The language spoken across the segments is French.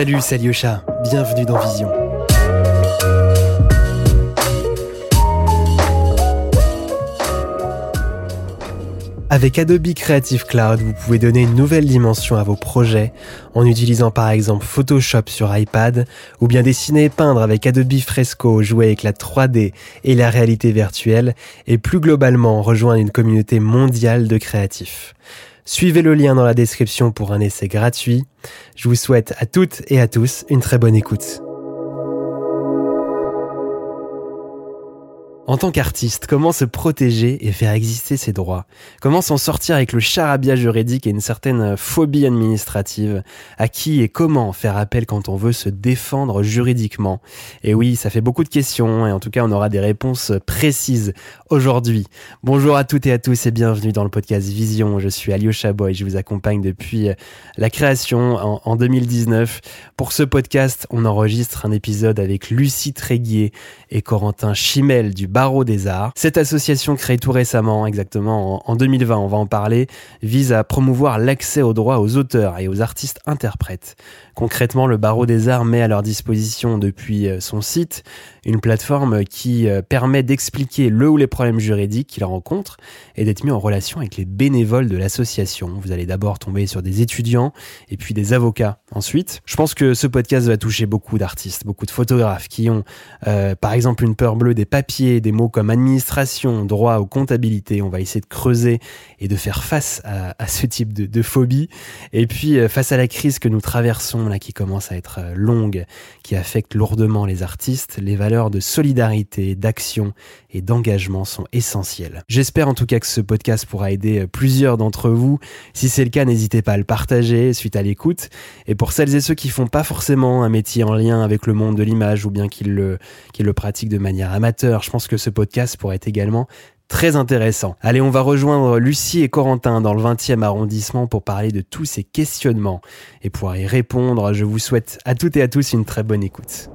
Salut, c'est Alyosha. Bienvenue dans Vision. Avec Adobe Creative Cloud, vous pouvez donner une nouvelle dimension à vos projets en utilisant par exemple Photoshop sur iPad ou bien dessiner et peindre avec Adobe Fresco, jouer avec la 3D et la réalité virtuelle et plus globalement rejoindre une communauté mondiale de créatifs. Suivez le lien dans la description pour un essai gratuit. Je vous souhaite à toutes et à tous une très bonne écoute. En tant qu'artiste, comment se protéger et faire exister ses droits? Comment s'en sortir avec le charabia juridique et une certaine phobie administrative? À qui et comment faire appel quand on veut se défendre juridiquement? Et oui, ça fait beaucoup de questions et en tout cas on aura des réponses précises aujourd'hui. Bonjour à toutes et à tous et bienvenue dans le podcast Vision. Je suis Alyosha Boy, je vous accompagne depuis la création en, en 2019. Pour ce podcast, on enregistre un épisode avec Lucie Tréguier et Corentin Chimel du Barreau des Arts. Cette association créée tout récemment, exactement en 2020, on va en parler, vise à promouvoir l'accès aux droits aux auteurs et aux artistes interprètes. Concrètement, le Barreau des Arts met à leur disposition depuis euh, son site une plateforme qui euh, permet d'expliquer le ou les problèmes juridiques qu'ils rencontrent et d'être mis en relation avec les bénévoles de l'association. Vous allez d'abord tomber sur des étudiants et puis des avocats ensuite. Je pense que ce podcast va toucher beaucoup d'artistes, beaucoup de photographes qui ont euh, par exemple une peur bleue des papiers, des mots comme administration, droit ou comptabilité. On va essayer de creuser et de faire face à, ce type de, phobie. Et puis face à la crise que nous traversons qui commence à être longue, qui affecte lourdement les artistes, les valeurs de solidarité, d'action et d'engagement sont essentielles. J'espère en tout cas que ce podcast pourra aider plusieurs d'entre vous. Si c'est le cas, n'hésitez pas à le partager suite à l'écoute. Et pour celles et ceux qui font pas forcément un métier en lien avec le monde de l'image ou bien qu'ils le, qu'ils le pratiquent de manière amateur, je pense que ce podcast pourrait également très intéressant. Allez, on va rejoindre Lucie et Corentin dans le 20e arrondissement pour parler de tous ces questionnements et pour y répondre. Je vous souhaite à toutes et à tous une très bonne écoute.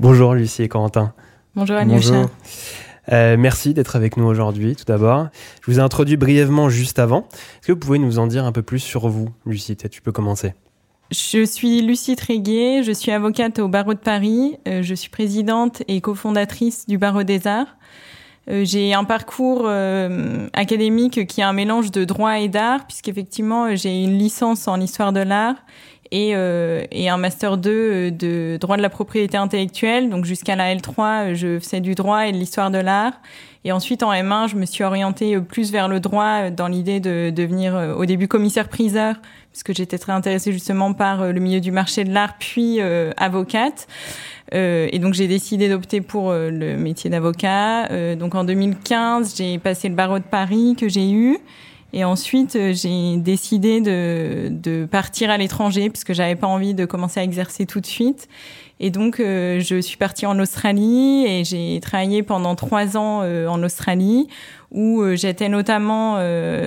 Bonjour Lucie et Corentin. Bonjour Anisha. Euh, merci d'être avec nous aujourd'hui, tout d'abord. Je vous ai introduit brièvement juste avant. Est-ce que vous pouvez nous en dire un peu plus sur vous, Lucie? Tu peux commencer. Je suis Lucie Tréguier, je suis avocate au barreau de Paris, euh, je suis présidente et cofondatrice du barreau des arts. Euh, j'ai un parcours euh, académique qui est un mélange de droit et d'art, puisqu'effectivement j'ai une licence en histoire de l'art et, euh, et, un master 2 euh, de droit de la propriété intellectuelle. Donc jusqu'à la L3, euh, je faisais du droit et de l'histoire de l'art. Et ensuite en M1, je me suis orientée plus vers le droit dans l'idée de devenir au début commissaire-priseur, puisque j'étais très intéressée justement par le milieu du marché de l'art, puis avocate. Euh, et donc j'ai décidé d'opter pour le métier d'avocat. donc en 2015, j'ai passé le barreau de Paris que j'ai eu. Et ensuite, euh, j'ai décidé de, de, partir à l'étranger puisque j'avais pas envie de commencer à exercer tout de suite. Et donc, euh, je suis partie en Australie et j'ai travaillé pendant trois ans euh, en Australie où j'étais notamment,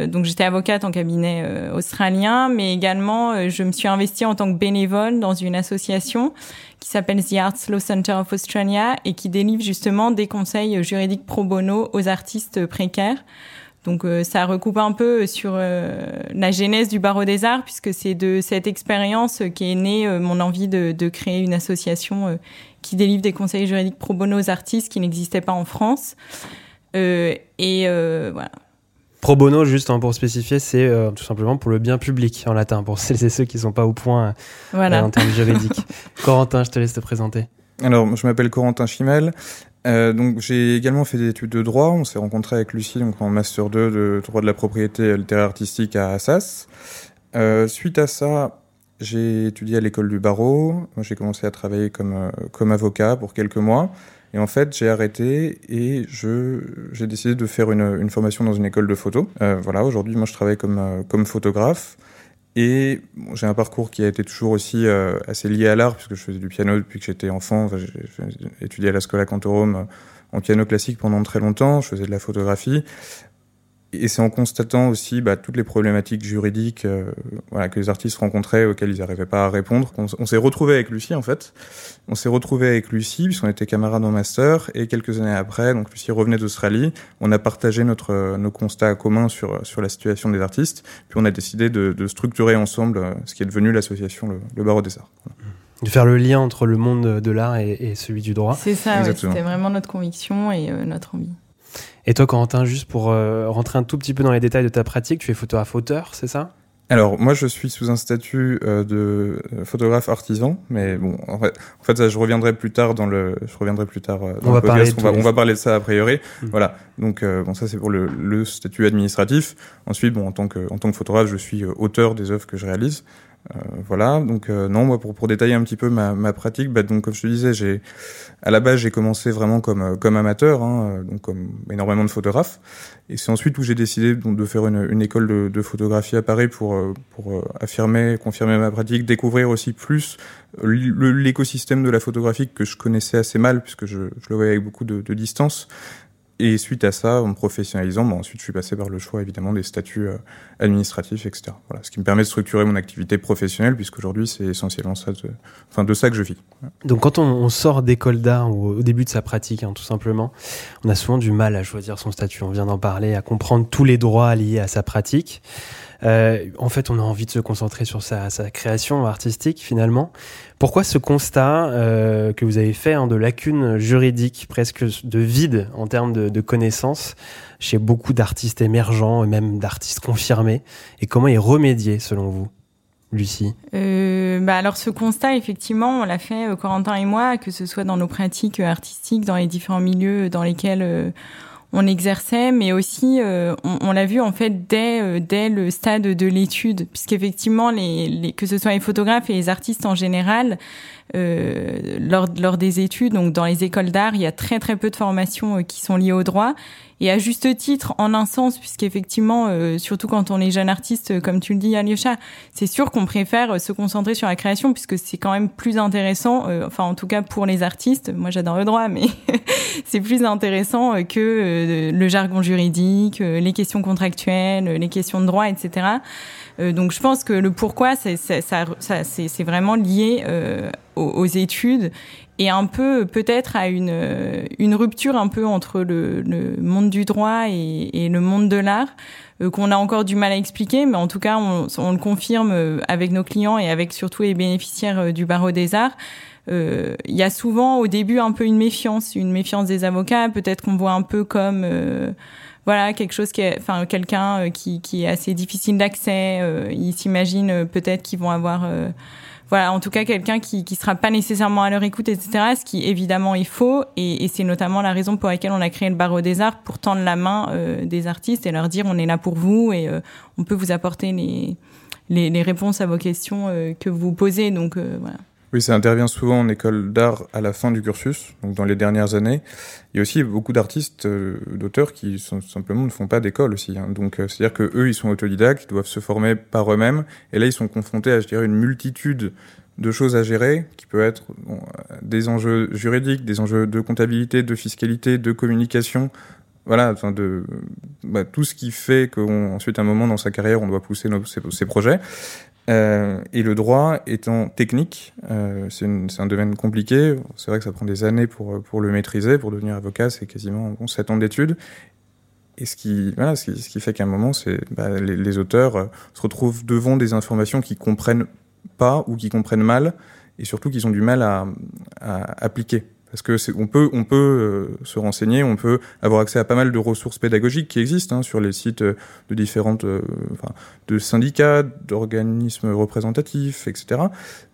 donc j'étais avocate en cabinet australien, mais également je me suis investie en tant que bénévole dans une association qui s'appelle The Arts Law Center of Australia et qui délivre justement des conseils juridiques pro bono aux artistes précaires. Donc euh, ça recoupe un peu sur euh, la genèse du barreau des arts, puisque c'est de cette expérience qui est née euh, mon envie de, de, créer une association qui délivre des conseils juridiques pro bono aux artistes qui n'existaient pas en France. et voilà. Pro bono, juste hein, pour spécifier, c'est tout simplement pour le bien public en latin, pour celles et ceux qui ne sont pas au point voilà. en termes juridiques. Corentin, je te laisse te présenter. Alors, je m'appelle Corentin Chimel. Euh, donc j'ai également fait des études de droit. On s'est rencontré avec Lucie donc en master 2 de droit de la propriété littéraire artistique à Assas. Euh, suite à ça, j'ai étudié à l'école du barreau. J'ai commencé à travailler comme euh, comme avocat pour quelques mois. Et en fait, j'ai arrêté et je j'ai décidé de faire une, une formation dans une école de photo. Euh, voilà, aujourd'hui, moi, je travaille comme euh, comme photographe. Et bon, j'ai un parcours qui a été toujours aussi euh, assez lié à l'art, puisque je faisais du piano depuis que j'étais enfant. J'ai étudié à la Scola Cantorum euh, en piano classique pendant très longtemps. Je faisais de la photographie. Et c'est en constatant aussi bah, toutes les problématiques juridiques euh, voilà, que les artistes rencontraient, auxquelles ils n'arrivaient pas à répondre. On, on s'est retrouvé avec Lucie en fait. On s'est retrouvé avec Lucie puisqu'on était camarades en master et quelques années après, donc Lucie revenait d'Australie. On a partagé notre nos constats communs sur sur la situation des artistes. Puis on a décidé de, de structurer ensemble euh, ce qui est devenu l'association le, le, Barreau des Arts. Voilà. De faire le lien entre le monde de l'art et, et, celui du droit. C'est ça, ouais, c'était vraiment notre conviction et euh, notre envie. Et toi, Corentin, juste pour euh, rentrer un tout petit peu dans les détails de ta pratique, tu es photographe-auteur, c'est ça? Alors moi je suis sous un statut euh, de photographe artisan, mais bon en fait, en fait ça je reviendrai plus tard dans le je reviendrai plus tard euh, dans on le va podcast. Parler on, va, on va parler de ça a priori. Mmh. Voilà donc euh, bon ça c'est pour le, le, statut administratif. Ensuite bon en tant que en tant que photographe je suis auteur des œuvres que je réalise. Euh, voilà, donc euh, non, moi pour, pour détailler un petit peu ma, ma pratique, bah, donc comme je te disais, j'ai à la base j'ai commencé vraiment comme comme amateur, hein, donc comme énormément de photographes, et c'est ensuite où j'ai décidé donc de faire une, une école de, de, photographie à Paris pour pour affirmer, confirmer ma pratique, découvrir aussi plus l'écosystème de la photographie que je connaissais assez mal puisque je, je le voyais avec beaucoup de, de distance. Et suite à ça, en me professionnalisant, bon, ensuite je suis passé par le choix évidemment des statuts euh, administratifs, etc. Voilà, ce qui me permet de structurer mon activité professionnelle, puisqu'aujourd'hui c'est essentiellement ça, de, enfin de ça que je vis. Donc quand on, on sort d'école d'art ou au début de sa pratique, hein, tout simplement, on a souvent du mal à choisir son statut. On vient d'en parler, à comprendre tous les droits liés à sa pratique. Euh, en fait, on a envie de se concentrer sur sa, création artistique finalement. Pourquoi ce constat euh, que vous avez fait hein, de lacunes juridiques, presque de vide en termes de, connaissances chez beaucoup d'artistes émergents et même d'artistes confirmés? Et comment y remédier selon vous Lucie? Euh, bah Alors ce constat, effectivement, on l'a fait, Corentin et moi, que ce soit dans nos pratiques artistiques, dans les différents milieux dans lesquels... On exerçait, mais aussi euh, on, l'a vu en fait dès euh, dès le stade de l'étude, puisqu'effectivement les, les que ce soit les photographes et les artistes en général, euh, lors lors des études, donc dans les écoles d'art, il y a très très peu de formations qui sont liées au droit. Et à juste titre, en un sens, puisqu'effectivement, euh, surtout quand on est jeune artiste, comme tu le dis, Alyosha, c'est sûr qu'on préfère se concentrer sur la création, puisque c'est quand même plus intéressant, euh, enfin en tout cas pour les artistes, moi j'adore le droit, mais c'est plus intéressant que euh, le jargon juridique, euh, les questions contractuelles, les questions de droit, etc. Euh, donc je pense que le pourquoi, c'est ça, ça, vraiment lié aux études et un peu peut-être à une, une rupture un peu entre le, le monde du droit et, et le monde de l'art euh, qu'on a encore du mal à expliquer, mais en tout cas on, on, le confirme avec nos clients et avec surtout les bénéficiaires du barreau des arts. Il euh, y a souvent au début un peu une méfiance, une méfiance des avocats, peut-être qu'on voit un peu comme euh, voilà quelque chose qui enfin quelqu'un qui, qui est assez difficile d'accès, ils s'imaginent peut-être qu'ils vont avoir voilà, en tout cas quelqu'un qui qui sera pas nécessairement à leur écoute, etc. Ce qui évidemment est faux et, et c'est notamment la raison pour laquelle on a créé le barreau des arts pour tendre la main euh, des artistes et leur dire on est là pour vous et euh, on peut vous apporter les, les, les réponses à vos questions euh, que vous posez. Donc voilà. Oui, ça intervient souvent en école d'art à la fin du cursus, donc dans les dernières années. Il y a aussi beaucoup d'artistes, euh, d'auteurs qui simplement ne font pas d'école aussi. Hein. Donc, euh, c'est-à-dire que eux, ils sont autodidactes, ils doivent se former par eux-mêmes, et là, ils sont confrontés à, je dirais, une multitude de choses à gérer, qui peut être bon, des enjeux juridiques, des enjeux de comptabilité, de fiscalité, de communication, voilà, enfin de bah, tout ce qui fait qu'ensuite, à un moment dans sa carrière, on doit pousser nos, ses projets. Euh, et le droit étant technique, euh, c'est un domaine compliqué. C'est vrai que ça prend des années pour, pour le maîtriser. Pour devenir avocat, c'est quasiment bon, 7 ans d'études. Et ce qui, voilà, ce qui, ce qui fait qu'à un moment, c'est bah, les, auteurs euh, se retrouvent devant des informations qu'ils comprennent pas ou qui comprennent mal, et surtout qu'ils ont du mal à, à appliquer parce que on peut on peut euh, se renseigner, on peut avoir accès à pas mal de ressources pédagogiques qui existent hein, sur les sites de différentes euh, de syndicats, d'organismes représentatifs, etc.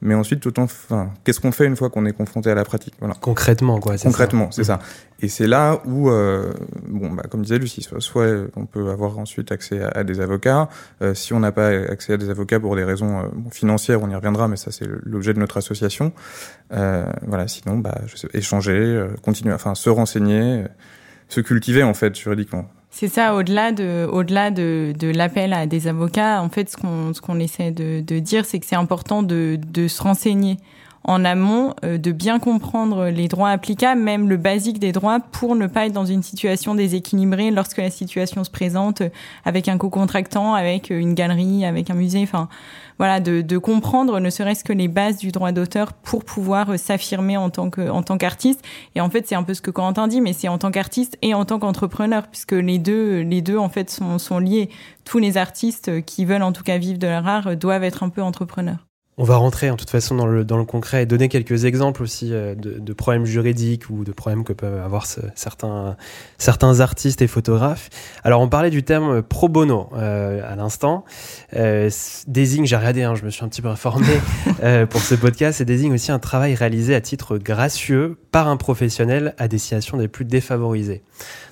Mais ensuite, autant, enfin, qu'est-ce qu'on fait une fois qu'on est confronté à la pratique? Voilà. Concrètement, quoi. Concrètement, c'est ça. Et c'est là où, euh, bon, bah, comme disait Lucie, soit, soit on peut avoir ensuite accès à, à des avocats. Euh, si on n'a pas accès à des avocats pour des raisons euh, financières, on y reviendra, mais ça c'est l'objet de notre association. Euh, voilà, sinon, bah, je sais, échanger, euh, continuer, enfin, se renseigner, se cultiver en fait juridiquement. C'est ça, au-delà de, au-delà de, l'appel à des avocats, en fait, ce qu'on, ce qu'on essaie de, dire, c'est que c'est important de, de se renseigner en amont de bien comprendre les droits applicables, même le basique des droits, pour ne pas être dans une situation déséquilibrée lorsque la situation se présente avec un co-contractant, avec une galerie, avec un musée. Enfin, voilà, de, de comprendre ne serait-ce que les bases du droit d'auteur pour pouvoir euh, s'affirmer en tant que en tant qu'artiste. Et en fait, c'est un peu ce que Corentin dit, mais c'est en tant qu'artiste et en tant qu'entrepreneur, puisque les deux les deux en fait sont, sont liés. Tous les artistes qui veulent en tout cas vivre de leur art doivent être un peu entrepreneurs. On va rentrer en toute façon dans le, dans le concret et donner quelques exemples aussi euh, de, de problèmes juridiques ou de problèmes que peuvent avoir certains, certains artistes et photographes. Alors on parlait du terme pro bono euh, à l'instant. Euh, désigne, j'ai regardé, hein, je me suis un petit peu informé euh, pour ce podcast, et désigne aussi un travail réalisé à titre gracieux par un professionnel à destination des plus défavorisés.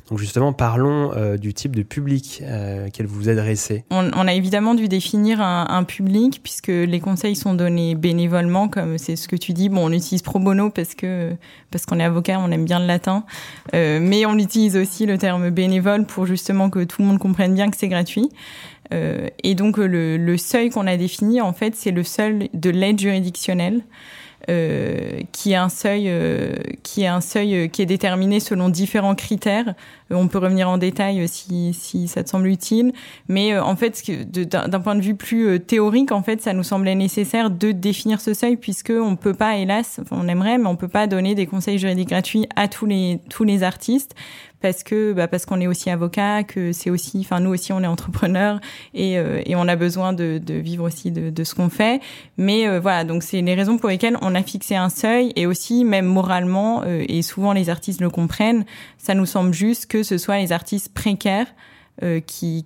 Donc justement, parlons euh, du type de public euh, qu'elle vous adressez. On, on, a évidemment dû définir un, un, public puisque les conseils sont donnés bénévolement, comme c'est ce que tu dis. Bon, on utilise pro bono parce que parce qu'on est avocat, on aime bien le latin, euh, mais on utilise aussi le terme bénévole pour justement que tout le monde comprenne bien que c'est gratuit. Euh, et donc le, le seuil qu'on a défini, en fait, c'est le seuil de l'aide juridictionnelle. Euh, qui est un seuil euh, qui est un seuil euh, qui est déterminé selon différents critères. On peut revenir en détail si, si ça te semble utile, mais en fait d'un point de vue plus théorique, en fait, ça nous semblait nécessaire de définir ce seuil puisque on peut pas, hélas, on aimerait, mais on peut pas donner des conseils juridiques gratuits à tous les tous les artistes parce que bah, parce qu'on est aussi avocat, que c'est aussi, enfin nous aussi on est entrepreneur et, euh, et on a besoin de, de vivre aussi de, de ce qu'on fait. Mais euh, voilà, donc c'est les raisons pour lesquelles on a fixé un seuil et aussi même moralement euh, et souvent les artistes le comprennent, ça nous semble juste que ce soit les artistes précaires euh, qui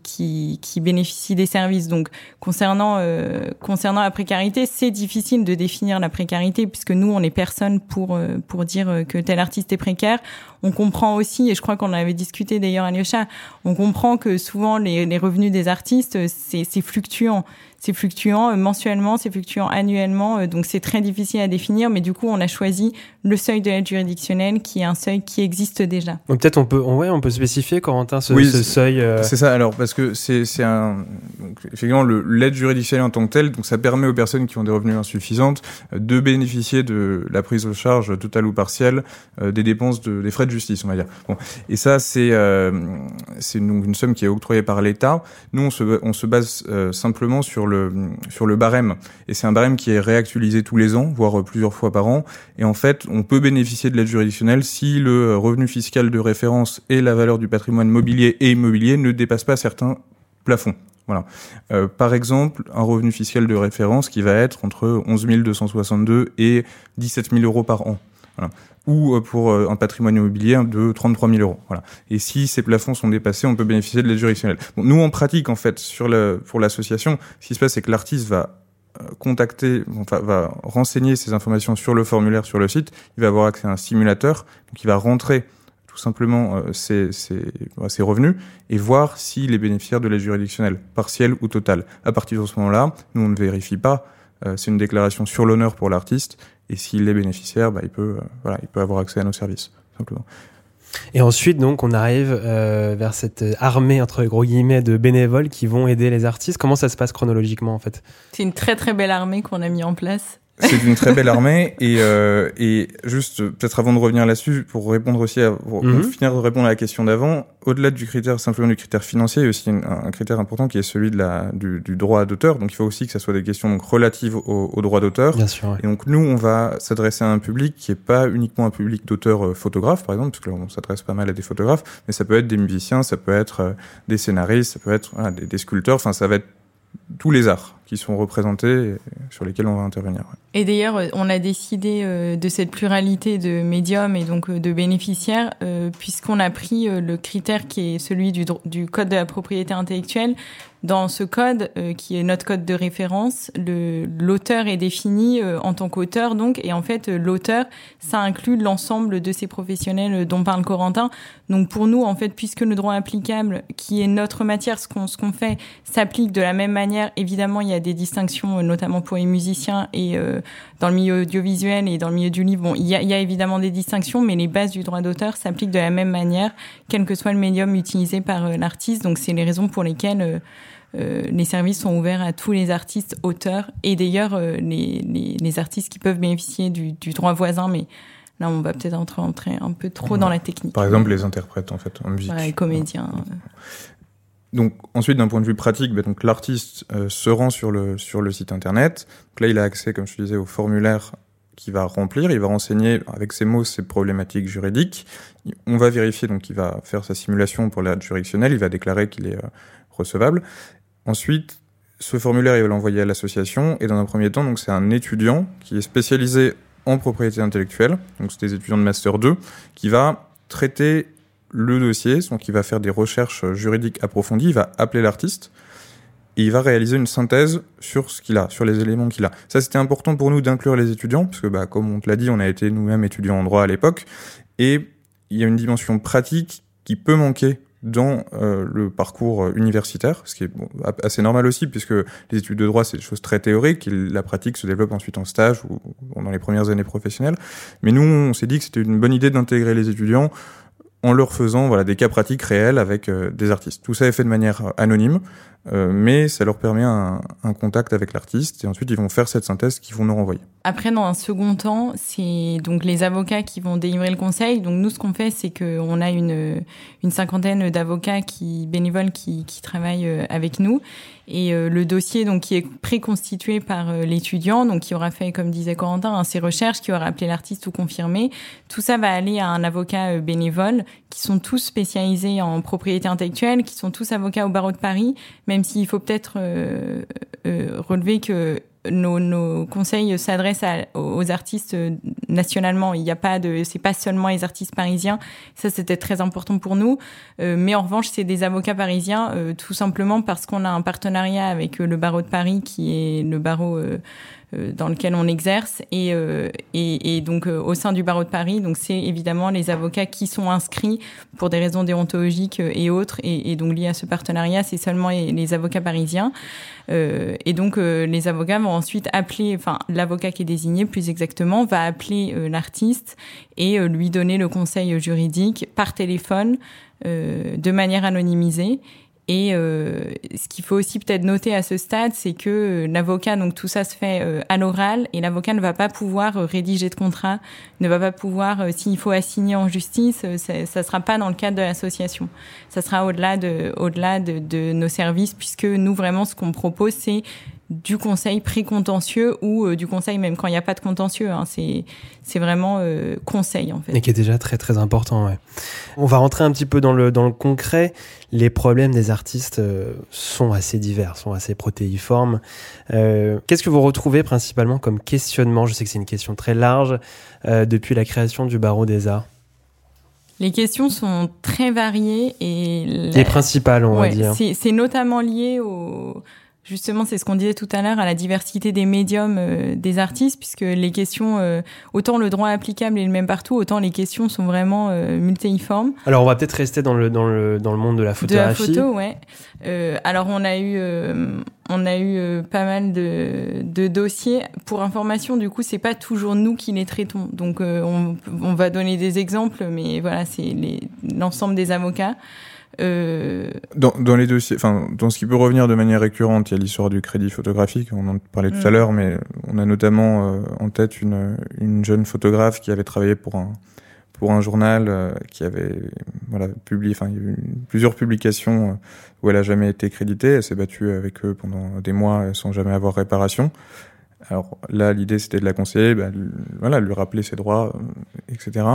bénéficient des services. Donc concernant euh, concernant la précarité, c'est difficile de définir la précarité puisque nous on est personne pour euh, pour dire que tel artiste est précaire. On comprend aussi et je crois qu'on avait discuté d'ailleurs à Lyosha, on comprend que souvent les, les revenus des artistes c'est fluctuant c'est fluctuant mensuellement, c'est fluctuant annuellement, donc c'est très difficile à définir. Mais du coup, on a choisi le seuil de l'aide juridictionnelle, qui est un seuil qui existe déjà. Donc peut-être on peut, on, ouais, on peut spécifier, Corentin, ce, ce seuil. Euh... C'est ça. Alors parce que c'est c'est un donc, effectivement l'aide juridictionnelle en tant que telle, donc ça permet aux personnes qui ont des revenus insuffisantes euh, de bénéficier de la prise en charge totale ou partielle euh, des dépenses de des frais de justice, on va dire. Bon, et ça c'est euh, c'est donc une somme qui est octroyée par l'État. Nous on se on se base euh, simplement sur le sur le barème et c'est un barème qui est réactualisé tous les ans, voire plusieurs fois par an. Et en fait, on peut bénéficier de l'aide juridictionnelle si le revenu fiscal de référence et la valeur du patrimoine mobilier et immobilier ne dépassent pas certains plafonds. Voilà. Euh, par exemple, un revenu fiscal de référence qui va être entre 11 262 et 17 000 euros par an. Voilà. Ou euh, pour euh, un patrimoine immobilier de 33 000 euros. Voilà. Et si ces plafonds sont dépassés, on peut bénéficier de l'aide juridictionnelle. Nous, en pratique, en fait, pour l'association, ce qui se passe, c'est que l'artiste va euh, contacter, enfin, va renseigner ces informations sur le formulaire sur le site. Il va avoir accès à un simulateur, donc il va rentrer tout simplement ses, ses, ses, revenus et voir s'il est bénéficiaire de l'aide juridictionnelle, partielle ou totale. À partir de ce moment-là, nous on ne vérifie pas. Euh, c'est une déclaration sur l'honneur pour l'artiste et s'il est bénéficiaire, bah, il peut, euh, voilà, il peut avoir accès à nos services simplement. Et ensuite, donc, on arrive euh, vers cette armée, entre gros guillemets, de bénévoles qui vont aider les artistes. Comment ça se passe chronologiquement, en fait? C'est une très, très belle armée qu'on a mis en place. C'est une très belle armée et, euh, et juste peut-être avant de revenir là-dessus pour répondre aussi à, pour mm -hmm. finir de répondre à la question d'avant, au-delà du critère simplement du critère financier, il y a aussi une, un critère important qui est celui de la du, du droit d'auteur. Donc il faut aussi que ça soit des questions donc relatives au, au droit d'auteur. Bien sûr. Ouais. Et donc nous on va s'adresser à un public qui est pas uniquement un public d'auteurs euh, photographes par exemple, parce que là, on s'adresse pas mal à des photographes, mais ça peut être des musiciens, ça peut être euh, des scénaristes, ça peut être voilà, des, des sculpteurs. Enfin ça va être tous les arts qui sont représentés et sur lesquels on va intervenir. Et d'ailleurs, on a décidé euh, de cette pluralité de médiums et donc euh, de bénéficiaires, euh, puisqu'on a pris le critère qui est celui du, code de la propriété intellectuelle. Dans ce code, qui est notre code de référence, l'auteur est défini en tant qu'auteur, donc, et en fait, l'auteur, ça inclut l'ensemble de ces professionnels dont parle Corentin. Donc, pour nous, en fait, puisque le droit applicable, qui est notre matière, ce qu'on qu'on fait, s'applique de la même manière, évidemment, il y a des distinctions, notamment pour les musiciens et euh, dans le milieu audiovisuel et dans le milieu du livre. Bon, il y a, il y a évidemment des distinctions, mais les bases du droit d'auteur s'appliquent de la même manière, quel que soit le médium utilisé par euh, l'artiste. Donc, c'est les raisons pour lesquelles euh, les services sont ouverts à tous les artistes auteurs et d'ailleurs les, les, les, artistes qui peuvent bénéficier du, du droit voisin, mais là on va peut-être entrer, entrer un peu trop dans la technique. Par exemple les interprètes en fait en musique. les comédiens. Donc ensuite d'un point de vue pratique, bah, donc l'artiste se rend sur le sur le site internet. Donc là il a accès comme je disais au formulaire qu'il va remplir, il va renseigner avec ses mots ses problématiques juridiques. On va vérifier, donc il va faire sa simulation pour l'aide juridictionnelle, il va déclarer qu'il est euh, recevable. Ensuite, ce formulaire, il va l'envoyer à l'association, et dans un premier temps, donc c'est un étudiant qui est spécialisé en propriété intellectuelle, donc c'est des étudiants de Master 2, qui va traiter le dossier, donc il va faire des recherches juridiques approfondies, il va appeler l'artiste, et il va réaliser une synthèse sur ce qu'il a, sur les éléments qu'il a. Ça, c'était important pour nous d'inclure les étudiants, parce que, bah, comme on te l'a dit, on a été nous-mêmes étudiants en droit à l'époque, et il y a une dimension pratique qui peut manquer dans euh, le parcours euh, universitaire, ce qui est assez normal aussi, puisque les études de droit, c'est des choses très théoriques, la pratique se développe ensuite en stage ou dans les premières années professionnelles. Mais nous, on s'est dit que c'était une bonne idée d'intégrer les étudiants en leur faisant voilà, des cas pratiques réels avec euh, des artistes. Tout ça est fait de manière anonyme, euh, mais ça leur permet un, contact avec l'artiste et ensuite ils vont faire cette synthèse qu'ils vont nous renvoyer. Après, dans un second temps, c'est donc les avocats qui vont délivrer le conseil. Donc nous, ce qu'on fait, c'est qu'on a une, cinquantaine d'avocats qui bénévoles qui, qui travaillent euh, avec nous et euh, le dossier donc qui est préconstitué par l'étudiant, donc qui aura fait, comme disait Corentin, hein, ses recherches, qui aura appelé l'artiste ou confirmé. Tout ça va aller à un avocat bénévole qui sont tous spécialisés en propriété intellectuelle, qui sont tous avocats au barreau de Paris, même s'il faut peut-être euh, euh, relever que nos, nos conseils s'adressent aux artistes nationalement. Il n'y a pas de, c'est pas seulement les artistes parisiens. Ça, c'était très important pour nous. Euh, mais en revanche, c'est des avocats parisiens, euh, tout simplement parce qu'on a un partenariat avec le barreau de Paris, qui est le barreau euh, dans lequel on exerce et, euh, et, et, donc euh, au sein du barreau de Paris. Donc c'est évidemment les avocats qui sont inscrits pour des raisons déontologiques et autres et, et donc liés à ce partenariat, c'est seulement les, avocats parisiens. et donc les avocats vont ensuite appeler, enfin l'avocat qui est désigné plus exactement va appeler l'artiste et lui donner le conseil juridique par téléphone de manière anonymisée et euh, ce qu'il faut aussi peut-être noter à ce stade, c'est que euh, l'avocat, donc tout ça se fait euh, à l'oral, et l'avocat ne va pas pouvoir rédiger de contrat, ne va pas pouvoir, s'il faut assigner en justice, ça ne sera pas dans le cadre de l'association. Ça sera au-delà de, de, de nos services, puisque nous vraiment ce qu'on propose, c'est du conseil pré-contentieux ou euh, du conseil même quand il n'y a pas de contentieux. Hein, c'est c'est vraiment euh, conseil en fait. Et qui est déjà très très important. Ouais. On va rentrer un petit peu dans le dans le concret. Les problèmes des artistes euh, sont assez divers, sont assez protéiformes. Qu'est-ce que vous retrouvez principalement comme questionnement? Je sais que c'est une question très large depuis la création du barreau des arts. Les questions sont très variées et les principales, on va dire. C'est notamment lié au Justement, c'est ce qu'on disait tout à l'heure à la diversité des médiums euh, des artistes, puisque les questions, euh, autant le droit applicable est le même partout, autant les questions sont vraiment euh, multiformes. Alors, on va peut-être rester dans le, dans, le, dans le monde de la photographie. De la photo, ouais. alors, on a eu, on a eu pas mal de, de, dossiers. Pour information, du coup, c'est pas toujours nous qui les traitons. Donc, on, on, va donner des exemples, mais voilà, c'est l'ensemble des avocats. Euh... Dans, dans, les dossiers, enfin, dans ce qui peut revenir de manière récurrente, il y a l'histoire du crédit photographique, on en parlait tout à mm. l'heure, mais on a notamment euh, en tête une, une jeune photographe qui avait travaillé pour un, pour un journal euh, qui avait voilà, publié, enfin, il y a eu plusieurs publications euh, où elle a jamais été créditée, elle s'est battue avec eux pendant des mois sans jamais avoir réparation. Alors là, l'idée, c'était de la conseiller, bah, voilà, lui rappeler ses droits, euh, etc.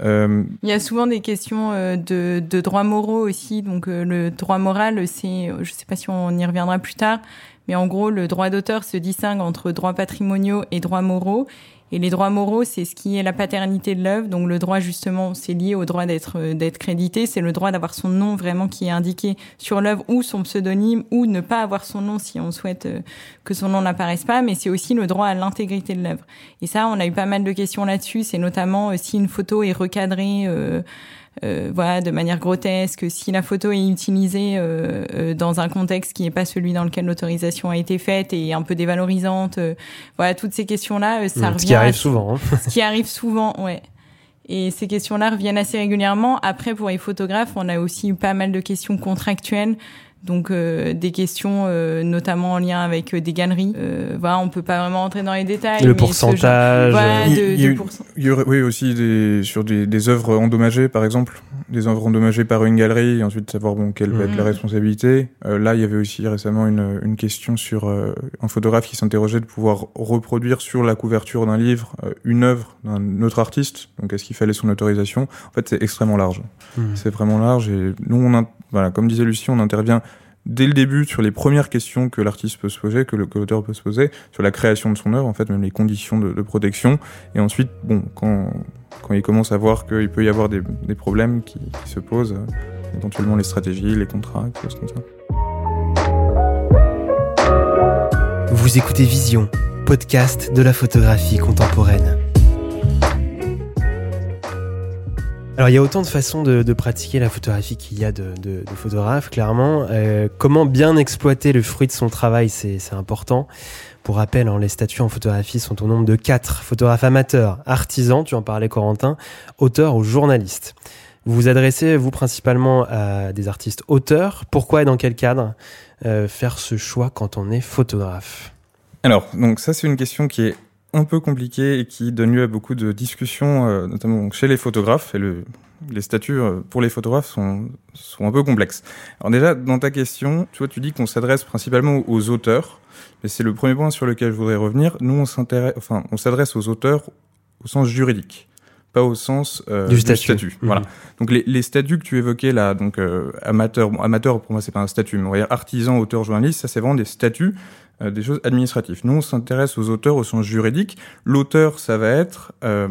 Euh... Il y a souvent des questions euh, de, de droits moraux aussi. Donc le droit moral, c'est, je ne sais pas si on y reviendra plus tard, mais en gros, le droit d'auteur se distingue entre droits patrimoniaux et droits moraux. Et les droits moraux, c'est ce qui est la paternité de l'œuvre. Donc le droit justement, c'est lié au droit d'être euh, d'être crédité. C'est le droit d'avoir son nom vraiment qui est indiqué sur l'œuvre ou son pseudonyme ou ne pas avoir son nom si on souhaite euh, que son nom n'apparaisse pas. Mais c'est aussi le droit à l'intégrité de l'œuvre. Et ça, on a eu pas mal de questions là-dessus. C'est notamment euh, si une photo est recadrée. Euh, euh, voilà, de manière grotesque, si la photo est utilisée euh, euh, dans un contexte qui n'est pas celui dans lequel l'autorisation a été faite et un peu dévalorisante, voilà, toutes ces questions-là, ça revient. Ce qui arrive souvent. Hein. ce qui arrive souvent, ouais. Et ces questions-là reviennent assez régulièrement. Après, pour les photographes, on a aussi eu pas mal de questions contractuelles donc euh, des questions euh, notamment en lien avec euh, des galeries. voilà, on peut pas vraiment entrer dans les détails. Le pourcentage. Voilà, de, il, il, y aurait, oui aussi des sur des, des œuvres endommagées par exemple, des œuvres endommagées par une galerie et ensuite savoir bon quelle peut être la mm. responsabilité. là, il y avait aussi récemment une, une question sur un photographe qui s'interrogeait de pouvoir reproduire sur la couverture d'un livre une œuvre d'un autre artiste. Donc est-ce qu'il fallait son autorisation? En fait, c'est extrêmement large. Mm. C'est vraiment large et nous on a, voilà, comme disait Lucie, on intervient dès le début sur les premières questions que l'artiste peut se poser, que l'auteur peut se poser, sur la création de son œuvre, en fait, même les conditions de, protection. Et ensuite, bon, quand, quand il commence à voir qu'il peut y avoir des, des problèmes qui, se posent, euh, éventuellement les stratégies, les contrats, des choses comme ça. Vous écoutez Vision, podcast de la photographie contemporaine. Alors il y a autant de façons de, pratiquer la photographie qu'il y a de, photographes, clairement. Euh, comment bien exploiter le fruit de son travail, c'est important. Pour rappel, hein, les statuts en photographie sont au nombre de quatre. Photographes amateurs, artisans, tu en parlais Corentin, auteurs ou journalistes. Vous vous adressez, vous, principalement à des artistes auteurs. Pourquoi et dans quel cadre euh, faire ce choix quand on est photographe? Alors, donc ça c'est une question qui est un peu compliqué et qui donne lieu à beaucoup de discussions, euh, notamment chez les photographes. Et le, les statuts euh, pour les photographes sont, sont un peu complexes. Alors déjà, dans ta question, tu vois, tu dis qu'on s'adresse principalement aux auteurs. Mais c'est le premier point sur lequel je voudrais revenir. Nous, on s'intéresse, enfin, on s'adresse aux auteurs au sens juridique, pas au sens euh, du statut. Mhm. Voilà. Donc les, les, statuts que tu évoquais là, donc amateur, bon, amateur pour moi c'est pas un statut, mais on va dire artisan, auteur, journaliste, ça c'est vraiment des statuts euh, des choses administratives. Nous, on s'intéresse aux auteurs au sens juridique. L'auteur, ça va être euh,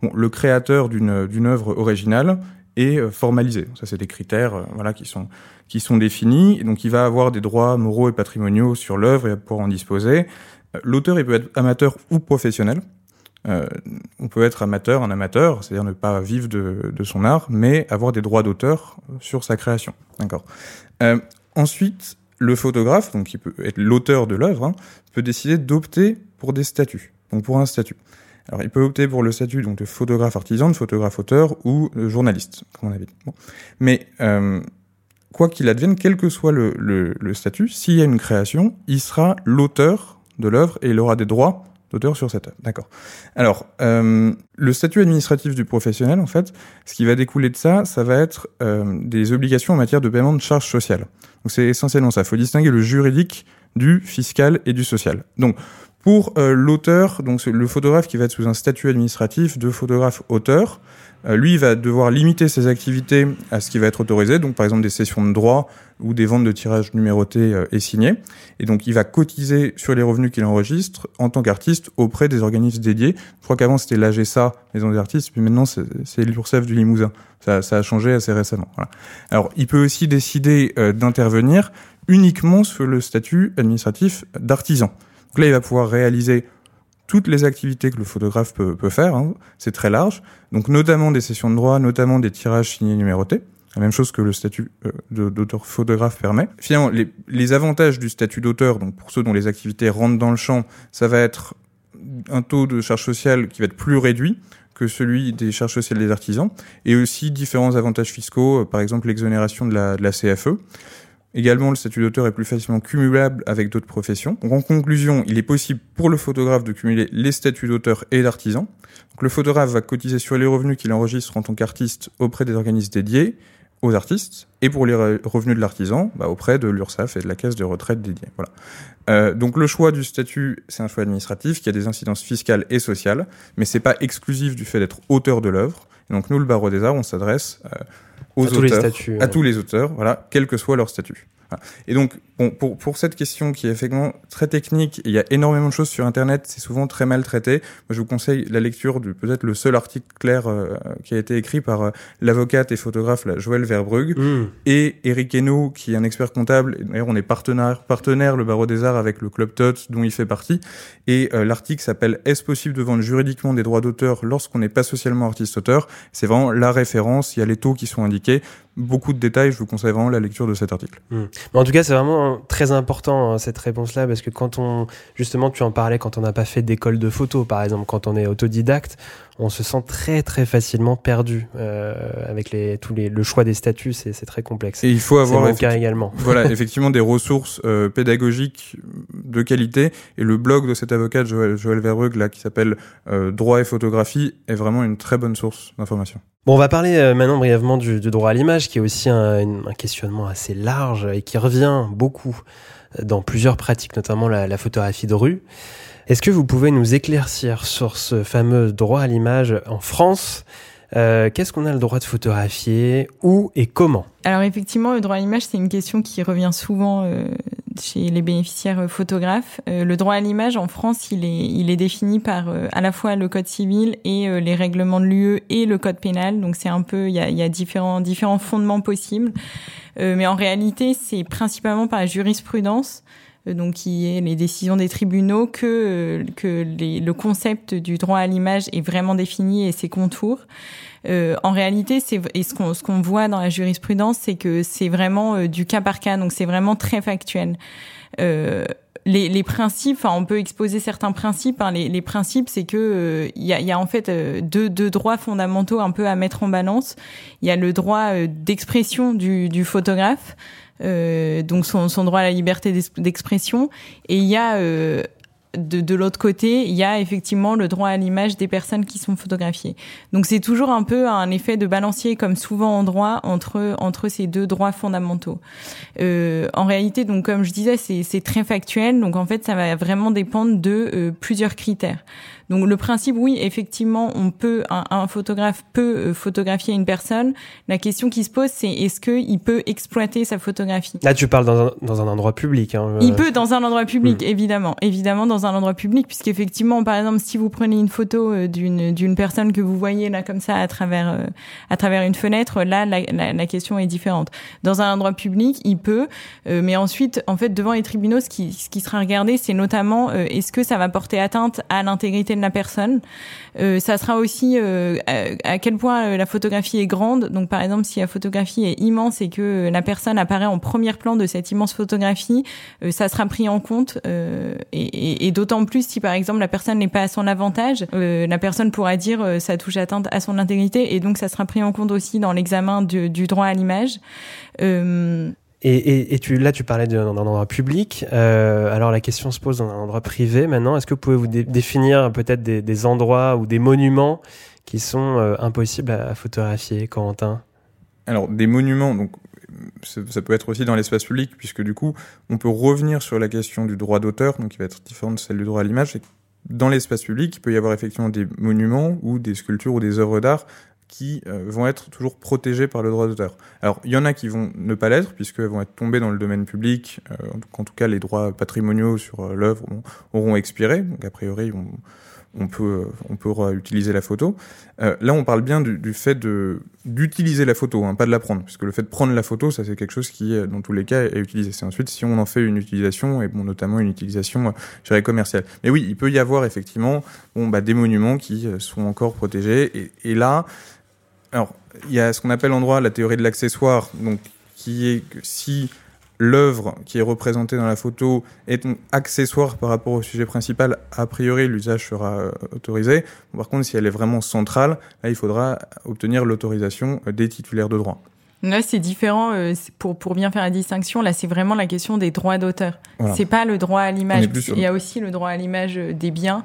bon, le créateur d'une d'une œuvre originale et euh, formalisé. Ça, c'est des critères, euh, voilà, qui sont qui sont définis. Et donc, il va avoir des droits moraux et patrimoniaux sur l'œuvre et va pouvoir en disposer. L'auteur, il peut être amateur ou professionnel. Euh, on peut être amateur, un amateur, c'est-à-dire ne pas vivre de, de, son art, mais avoir des droits d'auteur sur sa création. D'accord. Euh, ensuite, le photographe, donc qui peut être l'auteur de l'œuvre, hein, peut décider d'opter pour des statuts, donc pour un statut. Alors il peut opter pour le statut donc de photographe artisan, de photographe auteur ou de journaliste, comme on avait dit. Mais euh, quoi qu'il advienne, quel que soit le, le statut, s'il y a une création, il sera l'auteur de l'œuvre et il aura des droits d'auteur sur cette. D'accord. Alors, euh, le statut administratif du professionnel, en fait, ce qui va découler de ça, ça va être euh, des obligations en matière de paiement de charges sociales. Donc c'est essentiellement ça. Il faut distinguer le juridique du fiscal et du social. Donc, pour euh, l'auteur, donc le photographe qui va être sous un statut administratif de photographe auteur, lui, il va devoir limiter ses activités à ce qui va être autorisé, donc par exemple des sessions de droit ou des ventes de tirages numérotés euh, et signés. Et donc, il va cotiser sur les revenus qu'il enregistre en tant qu'artiste auprès des organismes dédiés. Je crois qu'avant, c'était l'AGSA, Maison des artistes, puis maintenant, c'est l'URSSAF du Limousin. Ça, ça, a changé assez récemment. Voilà. Alors, il peut aussi décider euh, d'intervenir uniquement sur le statut administratif d'artisan. Donc là, il va pouvoir réaliser toutes les activités que le photographe peut, faire. Hein, c'est très large. Donc notamment des sessions de droit, notamment des tirages signés numérotés. La même chose que le statut euh, d'auteur photographe permet. Finalement, les, les avantages du statut d'auteur, donc pour ceux dont les activités rentrent dans le champ, ça va être un taux de charge sociale qui va être plus réduit que celui des charges sociales des artisans, et aussi différents avantages fiscaux, euh, par exemple l'exonération de la CFE. Également, le statut d'auteur est plus facilement cumulable avec d'autres professions. Donc, en conclusion, il est possible pour le photographe de cumuler les statuts d'auteur et d'artisan. Le photographe va cotiser sur les revenus qu'il enregistre en tant qu'artiste auprès des organismes dédiés aux artistes, et pour les revenus de l'artisan, bah, auprès de l'URSSAF et de la caisse de retraite dédiée. Voilà. Euh, donc le choix du statut, c'est un choix administratif qui a des incidences fiscales et sociales, mais c'est pas exclusif du fait d'être auteur de l'œuvre. Donc nous, le barreau des arts, on s'adresse euh, aux à auteurs, à tous les auteurs, voilà, quel que soit leur statut. Et donc, bon, pour, pour cette question qui est effectivement très technique, il y a énormément de choses sur Internet, c'est souvent très mal traité. Moi, je vous conseille la lecture du peut-être le seul article clair euh, qui a été écrit par euh, l'avocate et photographe la Joël Verbrugge mmh. et Eric Hainaut, qui est un expert comptable. D'ailleurs, on est partenaire, partenaire, le Barreau des Arts, avec le Club TOT, dont il fait partie. Et euh, l'article s'appelle Est-ce possible de vendre juridiquement des droits d'auteur lorsqu'on n'est pas socialement artiste-auteur? C'est vraiment la référence. Il y a les taux qui sont indiqués beaucoup de détails, je vous conseille vraiment la lecture de cet article. Hmm. en tout cas, c'est vraiment très important hein, cette réponse-là parce que quand on, justement, tu en parlais quand on n'a pas fait d'école de photo, par exemple, quand on est autodidacte, on se sent très très facilement perdu euh, avec les, tous les, le choix des statuts, c'est très complexe. Et il faut avoir mon cas également. Voilà, effectivement des ressources euh, pédagogiques de qualité. Et le blog de cet avocat Joël, Joël là, qui s'appelle euh, Droit et photographie, est vraiment une très bonne source d'information. Bon, on va parler euh, maintenant brièvement du, du, droit à l'image, qui est aussi un, un, questionnement assez large et qui revient beaucoup dans plusieurs pratiques, notamment la, la photographie de rue. Est-ce que vous pouvez nous éclaircir sur ce fameux droit à l'image en France? Euh, Qu'est-ce qu'on a le droit de photographier? Où et comment? Alors effectivement, le droit à l'image, c'est une question qui revient souvent euh, chez les bénéficiaires euh, photographes. Euh, le droit à l'image en France, il est, il est défini par à la fois le code civil et les règlements de l'UE et le code pénal. Donc c'est un peu, il y a, y a différents, différents fondements possibles. mais en réalité, c'est principalement par la jurisprudence donc qui est les décisions des tribunaux, que, euh, que les, le concept du droit à l'image est vraiment défini et ses contours. Euh, en réalité, c'est et ce qu'on ce qu'on voit dans la jurisprudence, c'est que c'est vraiment euh, du cas par cas, donc c'est vraiment très factuel. Euh, les, les, principes, enfin, on peut exposer certains principes. Hein. Les, les, principes, c'est que il y, a, y, a, en fait deux, deux, droits fondamentaux un peu à mettre en balance. Il y a le droit d'expression du, du photographe, euh, donc son, droit à la liberté d'expression. Et il y a euh, de, l'autre côté, il y a effectivement le droit à l'image des personnes qui sont photographiées. Donc c'est toujours un peu un effet de balancier, comme souvent en droit, entre entre ces deux droits fondamentaux. Euh, en réalité, donc comme je disais, c'est très factuel. Donc en fait, ça va vraiment dépendre de plusieurs critères. Donc le principe, oui, effectivement, on peut, un, un photographe peut euh, photographier une personne. La question qui se pose, c'est est-ce qu'il peut exploiter sa photographie? Là, tu parles dans un, dans un endroit public. Hein, Il peut dans un endroit public, mmh. évidemment, évidemment dans un endroit public, puisqu'effectivement, par exemple, si vous prenez une photo euh, d'une d'une personne que vous voyez là comme ça à travers euh, à travers une fenêtre, là, la, la, la, question est différente. Dans un endroit public, il peut, euh, mais ensuite, en fait, devant les tribunaux, ce qui ce qui sera regardé, c'est notamment euh, est-ce que ça va porter atteinte à l'intégrité de la personne. Euh, ça sera aussi euh, à, quel point euh, la photographie est grande. Donc par exemple, si la photographie est immense et que la personne apparaît en premier plan de cette immense photographie, ça sera pris en compte. et, et, et d'autant plus si par exemple la personne n'est pas à son avantage, la personne pourra dire ça touche atteinte à son intégrité et donc ça sera pris en compte aussi dans l'examen du, du, droit à l'image. Et, là, tu parlais d'un endroit public. Euh, alors, la question se pose dans un endroit privé maintenant. Est-ce que vous pouvez vous dé définir peut-être des, endroits ou des monuments qui sont euh, impossibles à, photographier, Corentin? Alors, des monuments, donc ça peut être aussi dans l'espace public, puisque du coup, on peut revenir sur la question du droit d'auteur, qui va être différente de celle du droit à l'image. Dans l'espace public, il peut y avoir effectivement des monuments ou des sculptures ou des œuvres d'art qui euh, vont être toujours protégées par le droit d'auteur. Alors, il y en a qui vont ne pas l'être, puisqu'elles vont être tombées dans le domaine public, euh, en tout cas les droits patrimoniaux sur euh, l'œuvre auront expiré, donc a priori on, peut utiliser la photo. Là, on parle bien du, fait d'utiliser la photo, hein, pas de la prendre, puisque le fait de prendre la photo, ça c'est quelque chose qui, dans tous les cas, est utilisé. C'est ensuite si on en fait une utilisation et notamment une utilisation, je commerciale. Mais oui, il peut y avoir effectivement, bah, des monuments qui sont encore protégés, et là, alors, il y a ce qu'on appelle en droit la théorie de l'accessoire, donc qui est que si l'œuvre qui est représentée dans la photo est accessoire par rapport au sujet principal, a priori l'usage sera euh, autorisé. Par contre, si elle est vraiment centrale, là il faudra obtenir l'autorisation des titulaires de droit. Là, c'est différent. Euh, pour pour bien faire la distinction, là, c'est vraiment la question des droits d'auteur. Voilà. C'est pas le droit à l'image. Il y a aussi le droit à l'image des biens.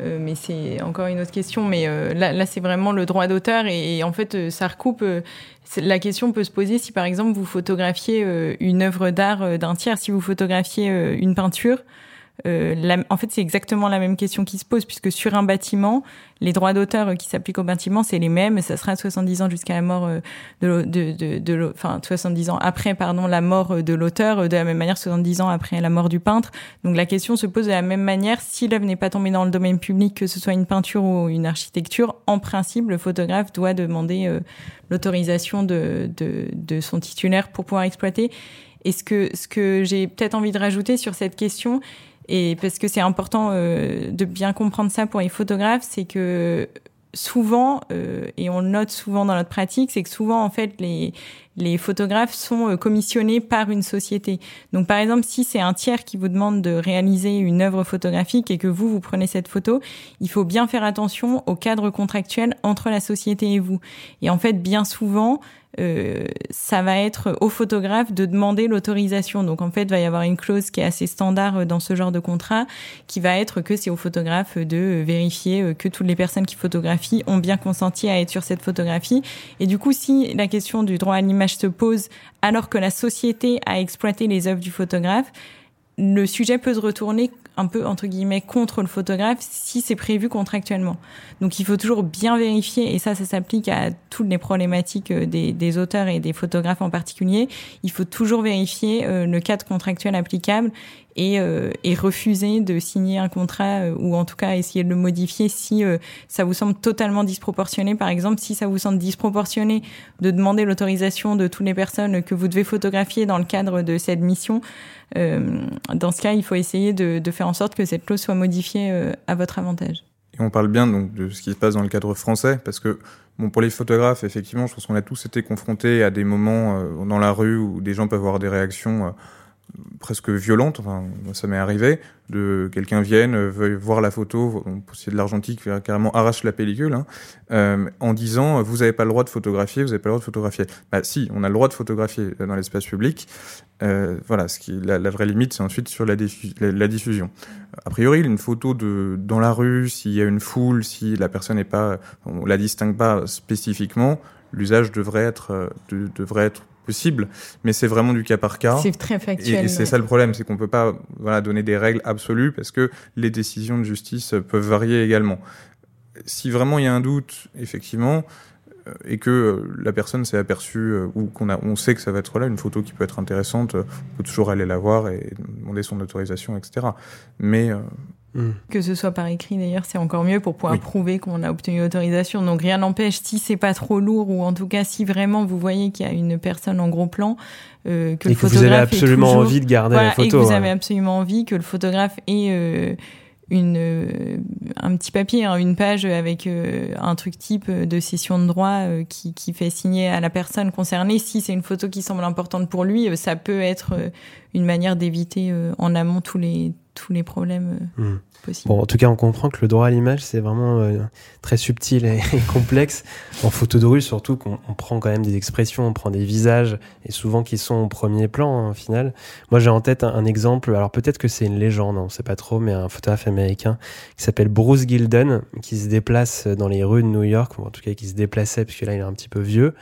Euh, mais c'est encore une autre question. Mais euh, là, là c'est vraiment le droit d'auteur et, en fait, euh, ça recoupe. Euh, la question peut se poser si, par exemple, vous photographiez euh, une œuvre d'art d'un tiers, si vous photographiez une peinture. Euh, la, en fait, c'est exactement la même question qui se pose, puisque sur un bâtiment, les droits d'auteur qui s'appliquent au bâtiment, c'est les mêmes. Ça sera 70 ans jusqu'à la mort de, de, de, de, enfin 70 ans après, pardon, la mort de l'auteur, de la même manière 70 ans après la mort du peintre. Donc la question se pose de la même manière. Si l'œuvre n'est pas tombée dans le domaine public, que ce soit une peinture ou une architecture, en principe, le photographe doit demander euh, l'autorisation de, de, de son titulaire pour pouvoir exploiter. Et ce que, ce que j'ai peut-être envie de rajouter sur cette question, et parce que c'est important euh, de bien comprendre ça pour les photographes, c'est que souvent, euh, et on le note souvent dans notre pratique, c'est que souvent, en fait, les, les photographes sont commissionnés par une société. Donc par exemple, si c'est un tiers qui vous demande de réaliser une œuvre photographique et que vous, vous prenez cette photo, il faut bien faire attention au cadre contractuel entre la société et vous. Et en fait, bien souvent, euh, ça va être au photographe de demander l'autorisation. Donc en fait, il va y avoir une clause qui est assez standard euh, dans ce genre de contrat, qui va être que c'est au photographe de vérifier euh, que toutes les personnes qui photographient ont bien consenti à être sur cette photographie. Et du coup, si la question du droit à l'image se pose alors que la société a exploité les œuvres du photographe, le sujet peut se retourner un peu entre guillemets contre le photographe si c'est prévu contractuellement. Donc il faut toujours bien vérifier et ça ça s'applique à toutes les problématiques euh, des, auteurs et des photographes en particulier. Il faut toujours vérifier euh, le cadre contractuel applicable et, euh, et, refuser de signer un contrat euh, ou en tout cas essayer de le modifier si euh, ça vous semble totalement disproportionné. Par exemple, si ça vous semble disproportionné de demander l'autorisation de toutes les personnes que vous devez photographier dans le cadre de cette mission, dans ce cas, il faut essayer de, de, faire en sorte que cette clause soit modifiée à votre avantage. Et on parle bien donc de ce qui se passe dans le cadre français, parce que bon, pour les photographes, effectivement, je pense qu'on a tous été confrontés à des moments dans la rue où des gens peuvent avoir des réactions presque violente, enfin ça m'est arrivé, de quelqu'un vienne, euh, veuille voir la photo, c'est de l'argentique, carrément arrache la pellicule, hein, euh, en disant vous n'avez pas le droit de photographier, vous n'avez pas le droit de photographier. Bah si, on a le droit de photographier dans l'espace public. Euh, voilà, qui, la, la vraie limite, c'est ensuite sur la, diffusion. A priori, une photo de dans la rue, s'il y a une foule, si la personne n'est pas, on la distingue pas spécifiquement, l'usage devrait être de, devrait être possible, mais c'est vraiment du cas par cas. C'est très factuel. Et, c'est ça le problème, c'est qu'on peut pas voilà, donner des règles absolues parce que les décisions de justice peuvent varier également. Si vraiment il y a un doute, effectivement, euh, et que euh, la personne s'est aperçue euh, ou qu'on a, on sait que ça va être là, une photo qui peut être intéressante, on peut toujours aller la voir et demander son autorisation, etc. Mais Mm. Que ce soit par écrit d'ailleurs, c'est encore mieux pour pouvoir prouver qu'on a obtenu l'autorisation. Donc rien n'empêche, si c'est pas trop lourd ou en tout cas si vraiment vous voyez qu'il y a une personne en gros plan, euh, que et le que vous avez absolument envie de garder la photo. Et que vous avez absolument envie que le photographe ait euh, une euh, un petit papier, hein, une page avec euh, un truc type de session de droit euh, qui, qui fait signer à la personne concernée. Si c'est une photo qui semble importante pour lui, ça peut être une manière d'éviter en amont tous les tous les problèmes hmm. possibles. Bon, en tout cas, on comprend que le droit à l'image, c'est vraiment très subtil et, complexe. En photo de rue, surtout qu'on prend quand même des expressions, on prend des visages, et souvent qui sont au premier plan, hein, au final. Moi, j'ai en tête un, exemple, alors peut-être que c'est une légende, on sait pas trop, mais un photographe américain qui s'appelle Bruce Gilden, qui se déplace dans les rues de New York, ou en tout cas qui se déplaçait, puisque là, il est un petit peu vieux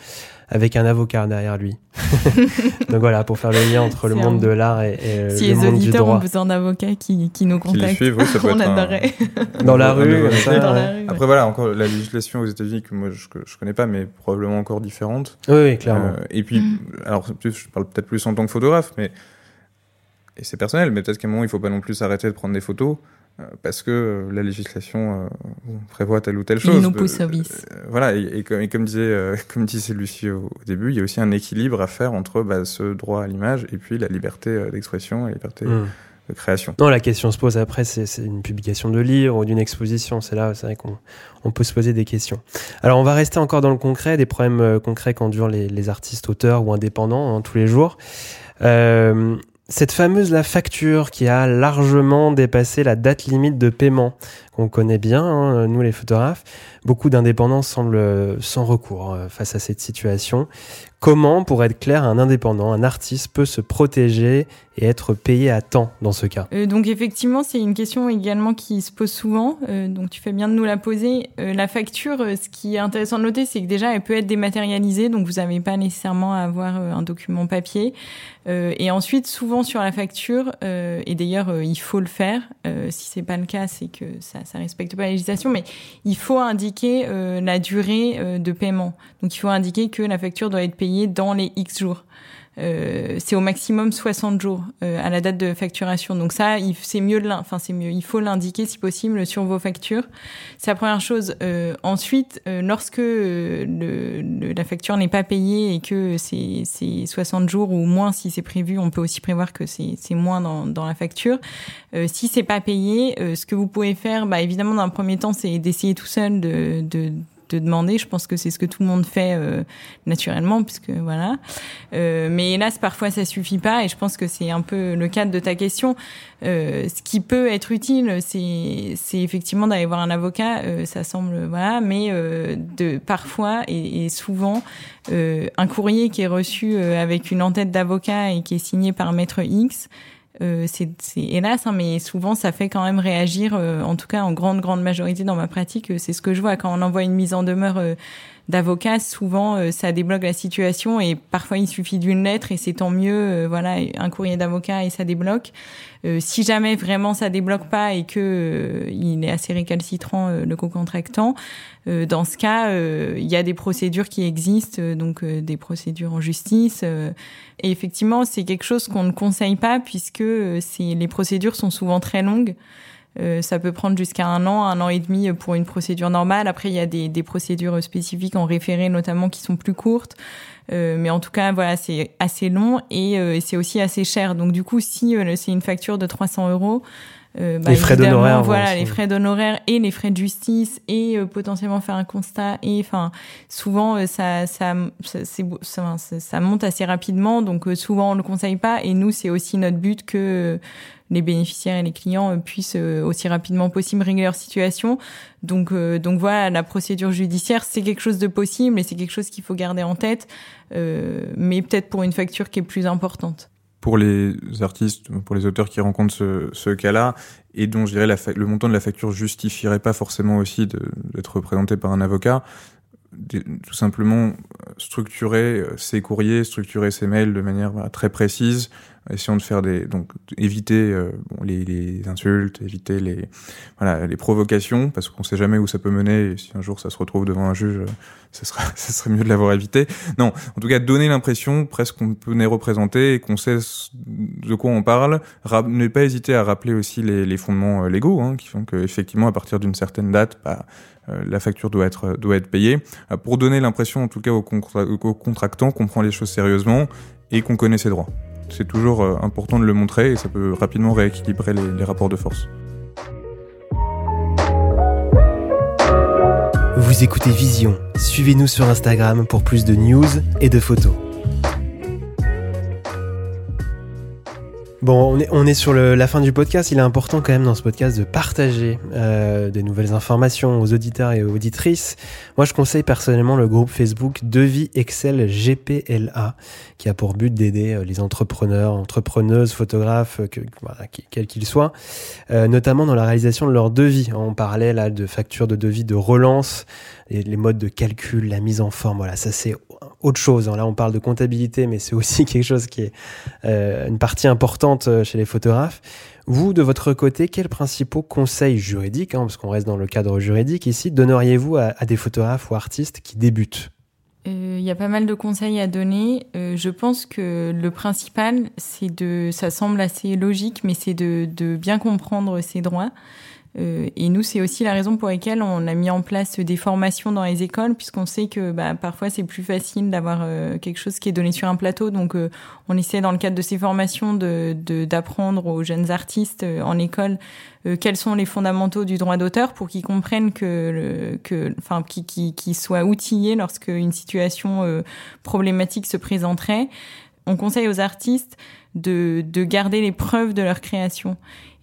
avec un avocat derrière lui. Donc voilà, pour faire le lien entre le monde de l'art et, et si le monde du droit. Si les auditeurs ont besoin d'avocats qui, qui nous contactent, on adorerait. Dans la rue, comme ça. Dans la rue Après voilà, encore la législation aux États-Unis que moi je, je connais pas, mais probablement encore différente. Oui, oui clairement. Euh, et puis, mm. alors je parle peut-être plus en tant que photographe, mais et c'est personnel, mais peut-être qu'à un moment il faut pas non plus s'arrêter de prendre des photos. Euh, parce que euh, la législation euh, prévoit telle ou telle chose. voilà, et, comme, disait, comme disait Lucie au, début, il y a aussi un équilibre à faire entre bah, ce droit à l'image et puis la liberté d'expression et la liberté hmm. de création. Non, la question se pose après, c'est une publication de livre ou d'une exposition. C'est là, c'est vrai qu'on on peut se poser des questions. Alors, on va rester encore dans le concret, des problèmes concrets qu'endurent les, les artistes, auteurs ou indépendants hein, tous les jours. Euh, cette fameuse la facture qui a largement dépassé la date limite de paiement qu'on connaît bien, hein, nous les photographes, beaucoup d'indépendants semblent sans recours euh, face à cette situation. Comment, pour être clair, un indépendant, un artiste peut se protéger et être payé à temps dans ce cas? Euh, Donc effectivement, c'est une question également qui se pose souvent. Euh, donc tu fais bien de nous la poser. Euh, la facture, ce qui est intéressant de noter, c'est que déjà elle peut être dématérialisée, donc vous n'avez pas nécessairement à avoir un document papier. et ensuite, souvent sur la facture, et d'ailleurs il faut le faire. si c'est pas le cas, c'est que ça ça respecte pas la législation, mais il faut indiquer la durée de paiement. Donc il faut indiquer que la facture doit être payée dans les X jours. Euh, c'est au maximum 60 jours euh, à la date de facturation. Donc ça, c'est mieux de enfin c'est mieux. Il faut l'indiquer si possible sur vos factures. C'est la première chose. Euh, ensuite, euh, lorsque euh, le, la facture n'est pas payée et que c'est 60 jours ou moins si c'est prévu, on peut aussi prévoir que c'est moins dans, dans la facture. si c'est pas payé, ce que vous pouvez faire, bah évidemment dans un premier temps, c'est d'essayer tout seul de, de de demander. Je pense que c'est ce que tout le monde fait euh, naturellement, puisque voilà. Euh, mais hélas, parfois ça suffit pas, et je pense que c'est un peu le cadre de ta question. Euh, ce qui peut être utile, c'est effectivement d'aller voir un avocat. Euh, ça semble voilà, mais euh, de parfois et, et souvent un courrier qui est reçu avec une en-tête d'avocat et qui est signé par maître X. Euh, c'est hélas, hein, mais souvent ça fait quand même réagir. Euh, en tout cas, en grande grande majorité dans ma pratique, euh, c'est ce que je vois quand on envoie une mise en demeure d'avocat. Souvent, ça débloque la situation et parfois il suffit d'une lettre et c'est tant mieux. voilà, un courrier d'avocat et ça débloque. si jamais vraiment ça débloque pas et que il est assez récalcitrant le co-contractant, euh, dans ce cas, euh, il y a des procédures qui existent, euh, donc des procédures en justice. et effectivement, c'est quelque chose qu'on ne conseille pas puisque les procédures sont souvent très longues. Ça peut prendre jusqu'à un an, un an et demi pour une procédure normale. Après, il y a des, des procédures spécifiques en référé notamment qui sont plus courtes. mais en tout cas, voilà, c'est assez long et c'est aussi assez cher. Donc du coup, si c'est une facture de 300 euros, euh, bah, les frais d'honoraires. Voilà, les frais d'honoraires et les frais de justice et euh, potentiellement faire un constat. Et enfin, souvent, euh, ça, ça, ça, ça, ça, monte assez rapidement. Donc, souvent, on le conseille pas. Et nous, c'est aussi notre but que les bénéficiaires et les clients puissent aussi rapidement possible régler leur situation. Donc, donc voilà, la procédure judiciaire, c'est quelque chose de possible et c'est quelque chose qu'il faut garder en tête, mais peut-être pour une facture qui est plus importante pour les artistes, pour les auteurs qui rencontrent ce, ce cas-là, et dont je dirais la le montant de la facture justifierait pas forcément aussi d'être représenté par un avocat, tout simplement structurer ses courriers, structurer ses mails de manière très précise, essayons de faire des donc éviter euh, bon, les, les, insultes, éviter les voilà les provocations parce qu'on sait jamais où ça peut mener et si un jour ça se retrouve devant un juge, ça sera ça serait mieux de l'avoir évité. Non, en tout cas donner l'impression presque qu'on peut les représenter et qu'on sait de quoi on parle. ne pas hésiter à rappeler aussi les, les fondements euh, légaux hein, qui font que effectivement à partir d'une certaine date, bah, euh, la facture doit être payée pour donner l'impression en tout cas au, au contractant qu'on prend les choses sérieusement et qu'on connaît ses droits c'est toujours euh, important de le montrer et ça peut rapidement rééquilibrer les, rapports de force. Vous écoutez Vision. Suivez-nous sur Instagram pour plus de news et de photos. Bon, on est, on est sur la fin du podcast. Il est important quand même dans ce podcast de partager euh, des nouvelles informations aux auditeurs et aux auditrices. Moi, je conseille personnellement le groupe Facebook Devis Excel GPLA, qui a pour but d'aider euh, les entrepreneurs, entrepreneuses, photographes, que, quels qu'ils soient, euh, notamment dans la réalisation de leurs devis. On parlait là de factures de devis de relance, les modes de calcul, la mise en forme. Voilà, ça c'est autre chose. Là, on parle de comptabilité, mais c'est aussi quelque chose qui est euh, une partie importante euh, chez les photographes. Vous, de votre côté, quels principaux conseils juridiques, hein, parce qu'on reste dans le cadre juridique ici, donneriez-vous à, des photographes ou artistes qui débutent? Il euh, y a pas mal de conseils à donner. je pense que le principal, c'est de, ça semble assez logique, mais c'est de, de bien comprendre ses droits. Euh, et nous, c'est aussi la raison pour laquelle on a mis en place des formations dans les écoles, puisqu'on sait que bah, parfois c'est plus facile d'avoir euh, quelque chose qui est donné sur un plateau. Donc, euh, on essaie dans le cadre de ces formations de d'apprendre aux jeunes artistes en école quels sont les fondamentaux du droit d'auteur pour qu'ils comprennent que, que, enfin, qu'ils qui soient outillés lorsque une situation problématique se présenterait. On conseille aux artistes de, de garder les preuves de leur création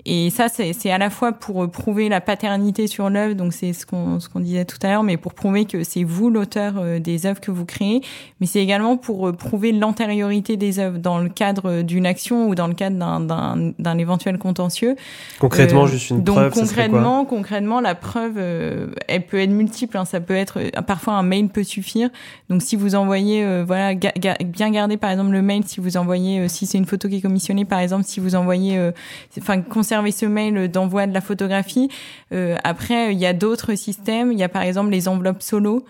et ça, c'est à la fois pour prouver la paternité sur l'œuvre, donc c'est ce qu'on ce qu'on disait tout à l'heure, mais pour prouver que c'est vous l'auteur euh, des œuvres que vous créez, mais c'est également pour euh, prouver l'antériorité des œuvres dans le cadre d'une action ou dans le cadre d'un d'un éventuel contentieux. Concrètement, euh, juste une donc preuve. Donc concrètement, concrètement, la preuve, elle peut être multiple. Hein, ça peut être parfois un mail peut suffire. Donc si vous envoyez, voilà, bien garder par exemple le mail si vous envoyez, si c'est une photo qui est commissionnée, par exemple, si vous envoyez, enfin ce mail d'envoi de la photographie. Euh, après, il y a d'autres systèmes. Il y a par exemple les enveloppes solo.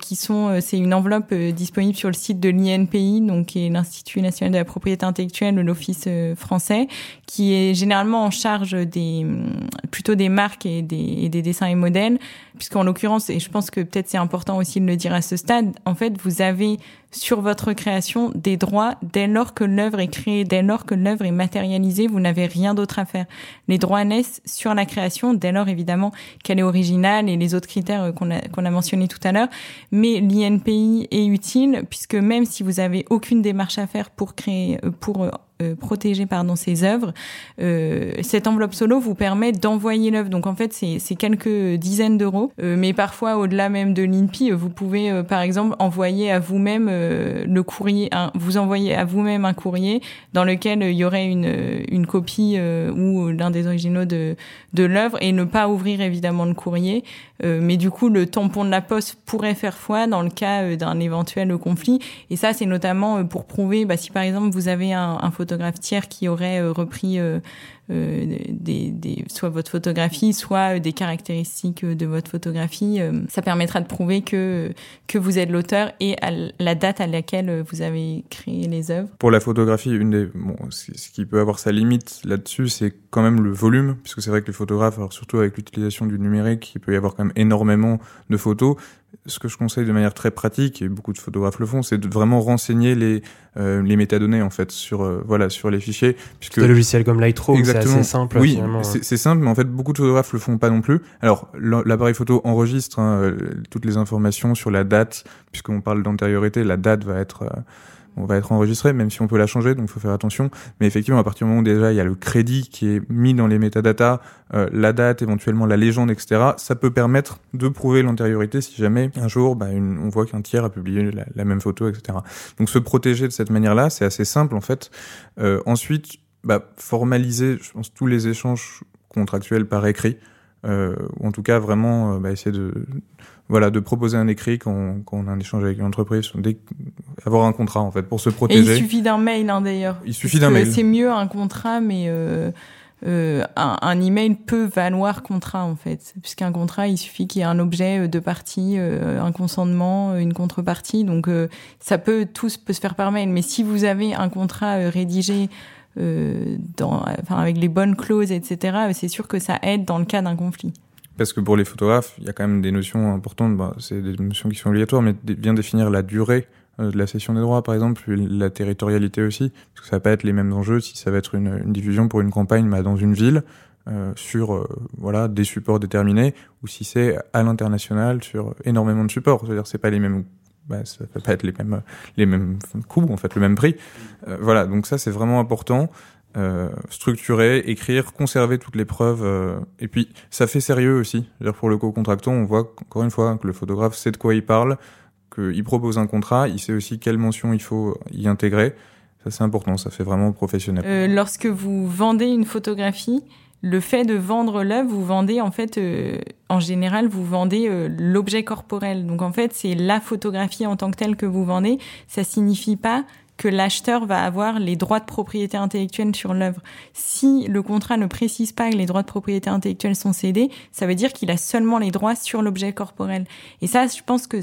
Qui sont, c'est une enveloppe disponible sur le site de l'INPI, donc qui est l'Institut national de la propriété intellectuelle, l'Office français, qui est généralement en charge des plutôt des marques et des, et des dessins et modèles, puisqu'en l'occurrence, et je pense que peut-être c'est important aussi de le dire à ce stade, en fait, vous avez sur votre création des droits dès lors que l'œuvre est créée, dès lors que l'œuvre est matérialisée, vous n'avez rien d'autre à faire. Les droits naissent sur la création, dès lors évidemment qu'elle est originale et les autres critères qu'on a, qu'on a mentionnés tout à l'heure. Mais l'INPI est utile puisque même si vous avez aucune démarche à faire pour créer, pour euh, protéger pardon ces œuvres, euh, cette enveloppe solo vous permet d'envoyer l'œuvre. Donc en fait c'est quelques dizaines d'euros, euh, mais parfois au-delà même de l'INPI, vous pouvez par exemple envoyer à vous-même le courrier, vous envoyez à vous-même un courrier dans lequel il y aurait une, une copie ou l'un des originaux de, de l'œuvre et ne pas ouvrir évidemment le courrier. mais du coup le tampon de la poste pourrait faire foi dans le cas d'un éventuel conflit. Et ça c'est notamment pour prouver bah, si par exemple vous avez un, un photographe tiers qui aurait euh, repris euh, des, des, soit votre photographie, soit des caractéristiques de votre photographie. Ça permettra de prouver que, que vous êtes l'auteur et à la date à laquelle vous avez créé les œuvres. Pour la photographie, une des, bon, ce qui peut avoir sa limite là-dessus, c'est quand même le volume, puisque c'est vrai que les photographes, alors surtout avec l'utilisation du numérique, il peut y avoir quand même énormément de photos ce que je conseille de manière très pratique, et beaucoup de photographes le font, c'est de vraiment renseigner les, euh, les métadonnées en fait sur euh, voilà sur les fichiers. Puisque le logiciel comme Lightroom, c'est assez simple. Oui, c'est simple, mais en fait beaucoup de photographes le font pas non plus. Alors l'appareil photo enregistre hein, euh, toutes les informations sur la date, puisqu'on parle d'antériorité, la date va être on va être enregistré, même si on peut la changer, donc il faut faire attention. Mais effectivement, à partir du moment où déjà il y a le crédit qui est mis dans les métadatas, euh, la date, éventuellement la légende, etc., ça peut permettre de prouver l'antériorité si jamais un jour bah, une, on voit qu'un tiers a publié la, même photo, etc. Donc se protéger de cette manière-là, c'est assez simple en fait. Euh, ensuite, bah, formaliser, je pense, tous les échanges contractuels par écrit. Euh, ou en tout cas vraiment euh, bah, essayer de voilà, de proposer un écrit quand, quand, on a un échange avec une entreprise, avoir un contrat en fait pour se protéger. Et il suffit d'un mail hein, d'ailleurs. Il suffit d'un mail. C'est mieux un contrat, mais euh, euh, un, un, email peut valoir contrat en fait, puisqu'un contrat, il suffit qu'il y ait un objet euh, de partie, euh, un consentement, une contrepartie, donc euh, ça peut tout peut se faire par mail. Mais si vous avez un contrat rédigé dans, enfin, avec les bonnes clauses, etc., c'est sûr que ça aide dans le cas d'un conflit. Parce que pour les photographes, il y a quand même des notions importantes, bah, c'est des notions qui sont obligatoires, mais bien définir la durée euh, de la cession des droits, par exemple, la territorialité aussi, parce que ça va pas être les mêmes enjeux si ça va être une, une diffusion pour une campagne bah, dans une ville, euh, sur euh, voilà des supports déterminés, ou si c'est à l'international sur énormément de supports. C'est-à-dire c'est pas les mêmes bah, ça peut pas être les mêmes les mêmes coûts en fait le même prix euh, voilà donc ça c'est vraiment important euh, structurer, écrire, conserver toutes les preuves. Euh, et puis, ça fait sérieux aussi. pour le co-contractant, on voit encore une fois que le photographe sait de quoi il parle, qu'il propose un contrat, il sait aussi quelles mentions il faut y intégrer. Ça, c'est important, ça fait vraiment professionnel. Lorsque vous vendez une photographie, le fait de vendre l'œuvre, vous vendez en fait, euh, en général, vous vendez euh, l'objet corporel. Donc en fait, c'est la photographie en tant que telle que vous vendez. Ça signifie pas que l'acheteur va avoir les droits de propriété intellectuelle sur l'œuvre. Si le contrat ne précise pas que les droits de propriété intellectuelle sont cédés, ça veut dire qu'il a seulement les droits sur l'objet corporel. Et ça, je pense que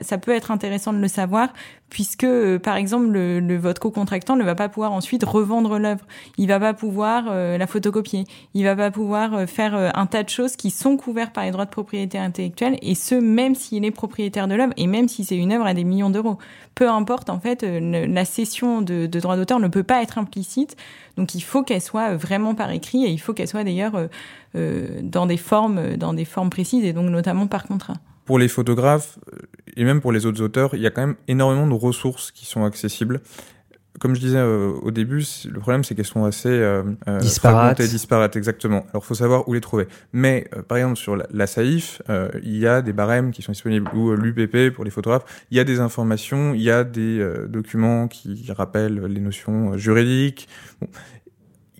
ça, peut être intéressant de le savoir, puisque euh, par exemple le, le votre co-contractant ne va pas pouvoir ensuite revendre l'œuvre, il va pas pouvoir euh, la photocopier, il va pas pouvoir euh, faire un tas de choses qui sont couvertes par les droits de propriété intellectuelle, et ce même s'il est propriétaire de l'œuvre et même si c'est une œuvre à des millions d'euros. Peu importe en fait, la cession de, de droits d'auteur ne peut pas être implicite, donc il faut qu'elle soit vraiment par écrit et il faut qu'elle soit d'ailleurs dans des formes précises et donc notamment par contrat pour les photographes euh, et même pour les autres auteurs, il y a quand même énormément de ressources qui sont accessibles. Comme je disais euh, au début, le problème c'est qu'elles sont assez euh, euh disparates. disparates, exactement. Alors faut savoir où les trouver. Mais par exemple sur la, la Saïf, il y a des barèmes qui sont disponibles ou l'UPP pour les photographes. Il y a des informations, il y a des documents qui rappellent les notions juridiques. Bon,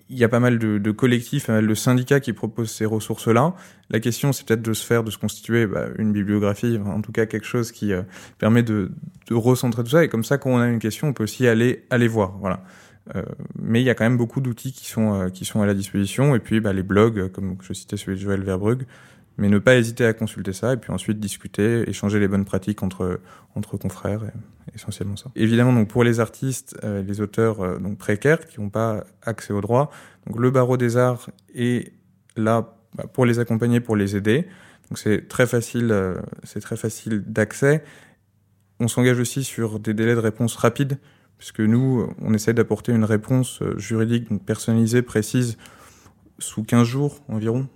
il y a pas mal de, de, collectifs, pas mal de syndicats qui proposent ces ressources-là. La question, c'est peut-être de se faire, de se constituer bah, une bibliographie, en tout cas quelque chose qui euh, permet de, de, recentrer tout ça. Et comme ça, quand on a une question, on peut aussi aller aller voir. Voilà. Euh, mais il y a quand même beaucoup d'outils qui sont euh, qui sont à la disposition. Et puis, bah, les blogs, comme je citais celui de Joël Verbrugge, mais ne pas hésiter à consulter ça et puis ensuite discuter, échanger les bonnes pratiques entre entre confrères, essentiellement ça. Évidemment, donc pour les artistes, euh, les auteurs euh, donc précaires qui n'ont pas accès au droit, donc le barreau des arts est là bah, pour les accompagner, pour les aider. Donc c'est très facile, euh, c'est très facile d'accès. On s'engage aussi sur des délais de réponse rapides, puisque nous, on essaie d'apporter une réponse juridique personnalisée, précise, sous 15 jours environ.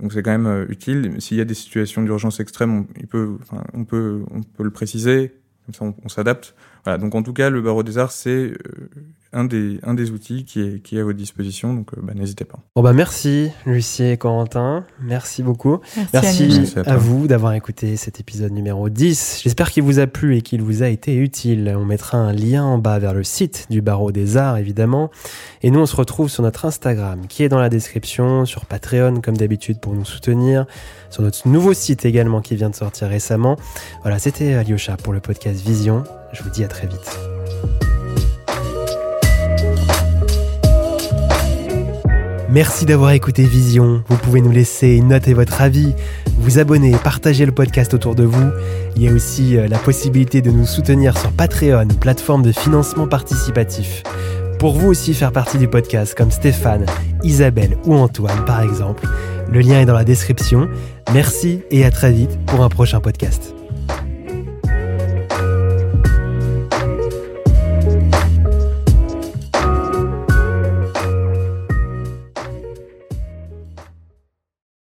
Donc c'est quand même euh, utile. S'il y a des situations d'urgence extrême, on, peut, on peut, on peut le préciser. Comme ça, on, on s'adapte. Voilà. Donc en tout cas, le barreau des arts, c'est euh, un des, un des outils qui est, qui est à votre disposition, donc euh, bah, n'hésitez pas. Bon bah merci Lucie et Corentin, merci beaucoup. Merci, merci à, vous d'avoir écouté cet épisode numéro 10. J'espère qu'il vous a plu et qu'il vous a été utile. On mettra un lien en bas vers le site du Barreau des Arts évidemment. Et nous on se retrouve sur notre Instagram qui est dans la description, sur Patreon comme d'habitude pour nous soutenir, sur notre nouveau site également qui vient de sortir récemment. Voilà, c'était Alyosha pour le podcast Vision. Je vous dis à très vite. Merci d'avoir écouté Vision. Vous pouvez nous laisser une note et votre avis, vous abonner, partager le podcast autour de vous. Il y a aussi euh, la possibilité de nous soutenir sur Patreon, plateforme de financement participatif. Pour vous aussi faire partie du podcast, comme Stéphane, Isabelle ou Antoine par exemple, le lien est dans la description. Merci et à très vite pour un prochain podcast.